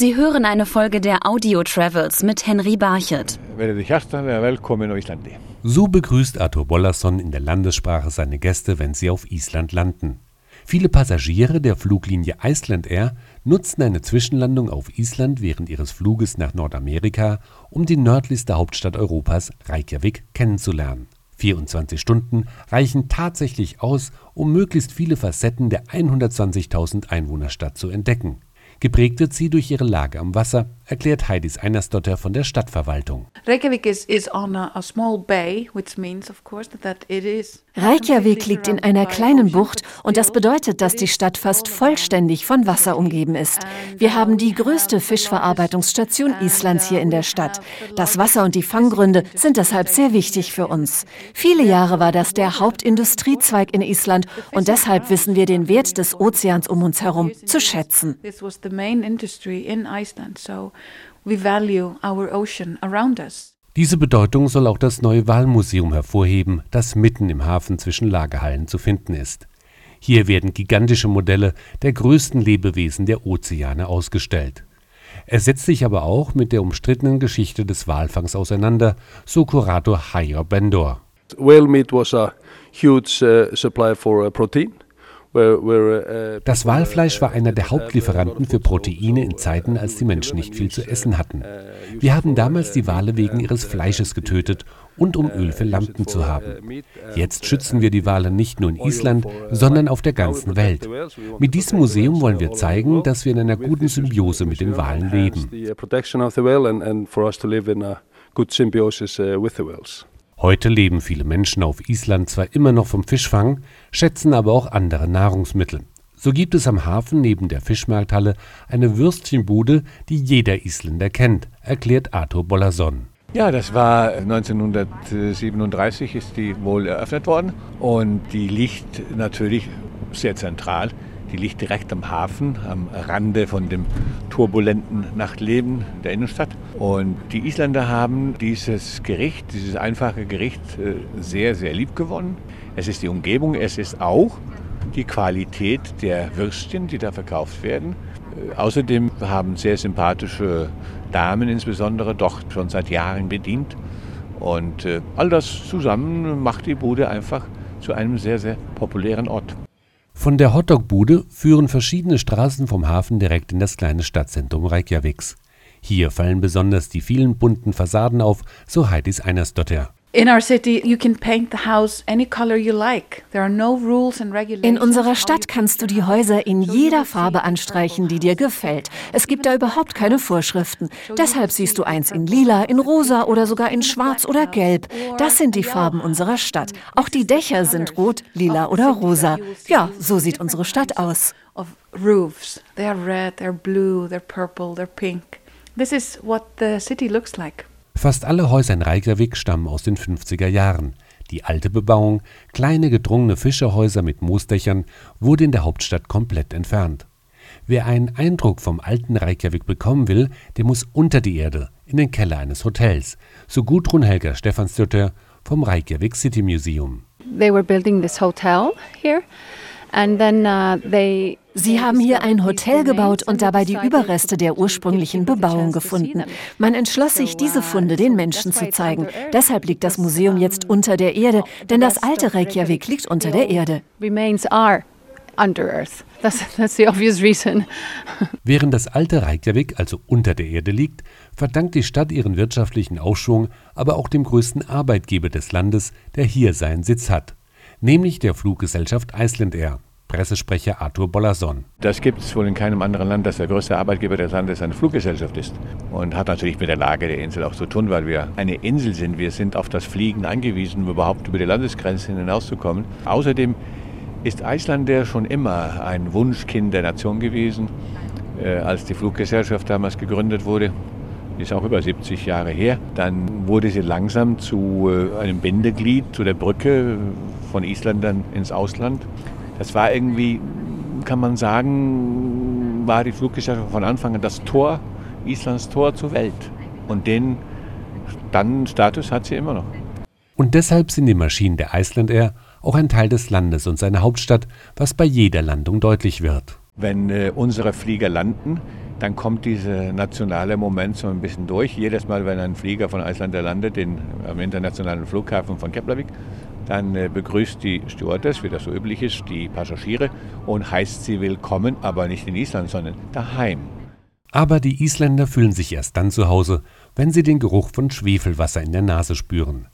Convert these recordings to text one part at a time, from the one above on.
Sie hören eine Folge der Audio Travels mit Henry Barchet. So begrüßt Arthur Bollasson in der Landessprache seine Gäste, wenn sie auf Island landen. Viele Passagiere der Fluglinie Iceland Air nutzen eine Zwischenlandung auf Island während ihres Fluges nach Nordamerika, um die nördlichste Hauptstadt Europas, Reykjavik, kennenzulernen. 24 Stunden reichen tatsächlich aus, um möglichst viele Facetten der 120.000 Einwohnerstadt zu entdecken. Geprägt wird sie durch ihre Lage am Wasser, erklärt Heidis Einersdotter von der Stadtverwaltung. Reykjavik is, is on a, a small bay, which means of course that it is Reykjavik liegt in einer kleinen Bucht und das bedeutet, dass die Stadt fast vollständig von Wasser umgeben ist. Wir haben die größte Fischverarbeitungsstation Islands hier in der Stadt. Das Wasser und die Fanggründe sind deshalb sehr wichtig für uns. Viele Jahre war das der Hauptindustriezweig in Island und deshalb wissen wir den Wert des Ozeans um uns herum zu schätzen. We value our ocean around us. Diese Bedeutung soll auch das neue Walmuseum hervorheben, das mitten im Hafen zwischen Lagerhallen zu finden ist. Hier werden gigantische Modelle der größten Lebewesen der Ozeane ausgestellt. Er setzt sich aber auch mit der umstrittenen Geschichte des Walfangs auseinander, so Kurator Hayer Bendor. Whale meat was a huge uh, supply for uh, protein. Uh, das Walfleisch war einer der Hauptlieferanten für Proteine in Zeiten, als die Menschen nicht viel zu essen hatten. Wir haben damals die Wale wegen ihres Fleisches getötet und um Öl für Lampen zu haben. Jetzt schützen wir die Wale nicht nur in Island, sondern auf der ganzen Welt. Mit diesem Museum wollen wir zeigen, dass wir in einer guten Symbiose mit den Walen leben. Heute leben viele Menschen auf Island zwar immer noch vom Fischfang, schätzen aber auch andere Nahrungsmittel. So gibt es am Hafen neben der Fischmarkthalle eine Würstchenbude, die jeder Isländer kennt, erklärt Arthur Bollason. Ja, das war 1937 ist die wohl eröffnet worden und die liegt natürlich sehr zentral die liegt direkt am Hafen, am Rande von dem turbulenten Nachtleben der Innenstadt. Und die Isländer haben dieses Gericht, dieses einfache Gericht, äh, sehr, sehr lieb gewonnen. Es ist die Umgebung, es ist auch die Qualität der Würstchen, die da verkauft werden. Äh, außerdem haben sehr sympathische Damen insbesondere doch schon seit Jahren bedient. Und äh, all das zusammen macht die Bude einfach zu einem sehr, sehr populären Ort. Von der Hotdog-Bude führen verschiedene Straßen vom Hafen direkt in das kleine Stadtzentrum Reykjaviks. Hier fallen besonders die vielen bunten Fassaden auf, so Heidis Einersdotter. In unserer Stadt kannst du die Häuser in jeder Farbe anstreichen, die dir gefällt. Es gibt da überhaupt keine Vorschriften. Deshalb siehst du eins in lila, in rosa oder sogar in schwarz oder gelb. Das sind die Farben unserer Stadt. Auch die Dächer sind rot, lila oder rosa. Ja, so sieht unsere Stadt aus. Roofs, they're red, they're blue, they're purple, they're pink. This is what the city looks like. Fast alle Häuser in Reykjavik stammen aus den 50er Jahren. Die alte Bebauung, kleine gedrungene Fischerhäuser mit Moosdächern, wurde in der Hauptstadt komplett entfernt. Wer einen Eindruck vom alten Reykjavik bekommen will, der muss unter die Erde, in den Keller eines Hotels, so Gudrun Helga Stefansdotter vom Reykjavik City Museum. They were building this hotel here Sie haben hier ein Hotel gebaut und dabei die Überreste der ursprünglichen Bebauung gefunden. Man entschloss sich, diese uh, Funde den Menschen zu zeigen. Deshalb liegt das Museum jetzt unter der Erde, denn das alte Reykjavik liegt unter der Erde. Während das alte Reykjavik also unter der Erde liegt, verdankt die Stadt ihren wirtschaftlichen Aufschwung aber auch dem größten Arbeitgeber des Landes, der hier seinen Sitz hat nämlich der Fluggesellschaft Iceland Air. Pressesprecher Arthur Bollason. Das gibt es wohl in keinem anderen Land, dass der größte Arbeitgeber des Landes eine Fluggesellschaft ist. Und hat natürlich mit der Lage der Insel auch zu tun, weil wir eine Insel sind. Wir sind auf das Fliegen angewiesen, um überhaupt über die Landesgrenzen hinauszukommen. Außerdem ist Iceland schon immer ein Wunschkind der Nation gewesen. Äh, als die Fluggesellschaft damals gegründet wurde, ist auch über 70 Jahre her, dann wurde sie langsam zu äh, einem Bindeglied, zu der Brücke von Isländern ins Ausland. Das war irgendwie, kann man sagen, war die Fluggesellschaft von Anfang an das Tor, Islands Tor zur Welt. Und den dann Status hat sie immer noch. Und deshalb sind die Maschinen der Iceland Air auch ein Teil des Landes und seiner Hauptstadt, was bei jeder Landung deutlich wird. Wenn äh, unsere Flieger landen, dann kommt dieser nationale Moment so ein bisschen durch. Jedes Mal, wenn ein Flieger von Icelandair landet, den, am internationalen Flughafen von Keflavik, dann äh, begrüßt die Stewardess, wie das so üblich ist, die Passagiere und heißt sie willkommen, aber nicht in Island, sondern daheim. Aber die Isländer fühlen sich erst dann zu Hause, wenn sie den Geruch von Schwefelwasser in der Nase spüren.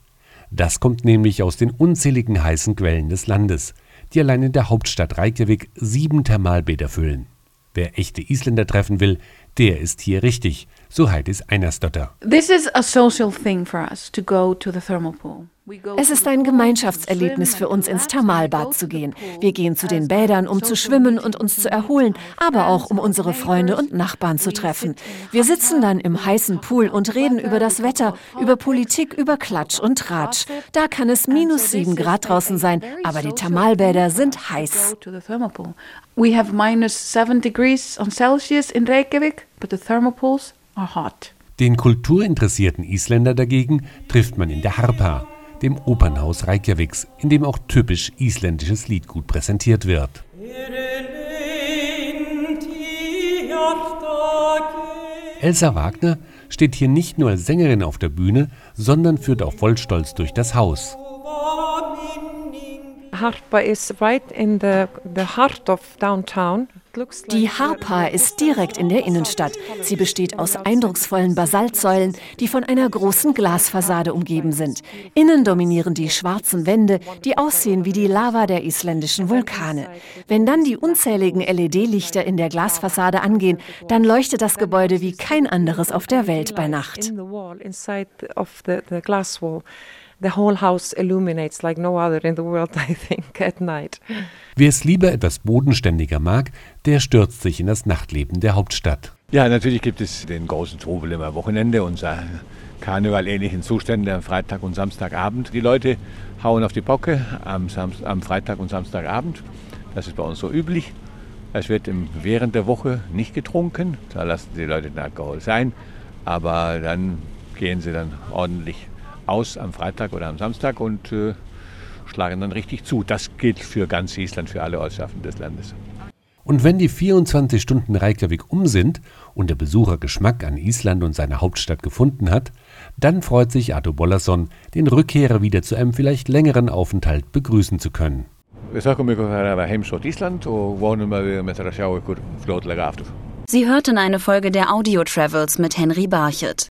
Das kommt nämlich aus den unzähligen heißen Quellen des Landes, die allein in der Hauptstadt Reykjavik sieben Thermalbäder füllen. Wer echte Isländer treffen will, der ist hier richtig, so Heidis Einersdotter. This is a social thing for us to go to the thermal pool. Es ist ein Gemeinschaftserlebnis für uns, ins Thermalbad zu gehen. Wir gehen zu den Bädern, um zu schwimmen und uns zu erholen, aber auch um unsere Freunde und Nachbarn zu treffen. Wir sitzen dann im heißen Pool und reden über das Wetter, über Politik, über Klatsch und Tratsch. Da kann es minus sieben Grad draußen sein, aber die Thermalbäder sind heiß. We have minus seven degrees on Celsius in Reykjavik, but the thermal pools are hot. Den kulturinteressierten Isländer dagegen trifft man in der Harpa, dem Opernhaus Reykjaviks, in dem auch typisch isländisches Liedgut präsentiert wird. Elsa Wagner steht hier nicht nur als Sängerin auf der Bühne, sondern führt auch voll Stolz durch das Haus. Harpa is right in the, the heart of downtown. Die Harpa ist direkt in der Innenstadt. Sie besteht aus eindrucksvollen Basaltsäulen, die von einer großen Glasfassade umgeben sind. Innen dominieren die schwarzen Wände, die aussehen wie die Lava der isländischen Vulkane. Wenn dann die unzähligen LED-Lichter in der Glasfassade angehen, dann leuchtet das Gebäude wie kein anderes auf der Welt bei Nacht. The whole house illuminates like no other in the world, I think, at night. Wer es lieber etwas bodenständiger mag, der stürzt sich in das Nachtleben der Hauptstadt. Ja, natürlich gibt es den großen Trubel immer Wochenende, unser Karneval-ähnlichen Zustände am Freitag und Samstagabend. Die Leute hauen auf die Bocke am, Samst am Freitag und Samstagabend. Das ist bei uns so üblich. Es wird im, während der Woche nicht getrunken. Da lassen die Leute den Alkohol sein. Aber dann gehen sie dann ordentlich aus am Freitag oder am Samstag und äh, schlagen dann richtig zu. Das gilt für ganz Island, für alle Ortschaften des Landes. Und wenn die 24 Stunden Reykjavik um sind und der Besucher Geschmack an Island und seiner Hauptstadt gefunden hat, dann freut sich Arto Bollason, den Rückkehrer wieder zu einem vielleicht längeren Aufenthalt begrüßen zu können. Wir þakkum ykkur fyrir að heimsótt Ísland og vonum að við með að sjá ykkur fljótlega aftur. Sie hörten eine Folge der Audio Travels mit Henry Barchet.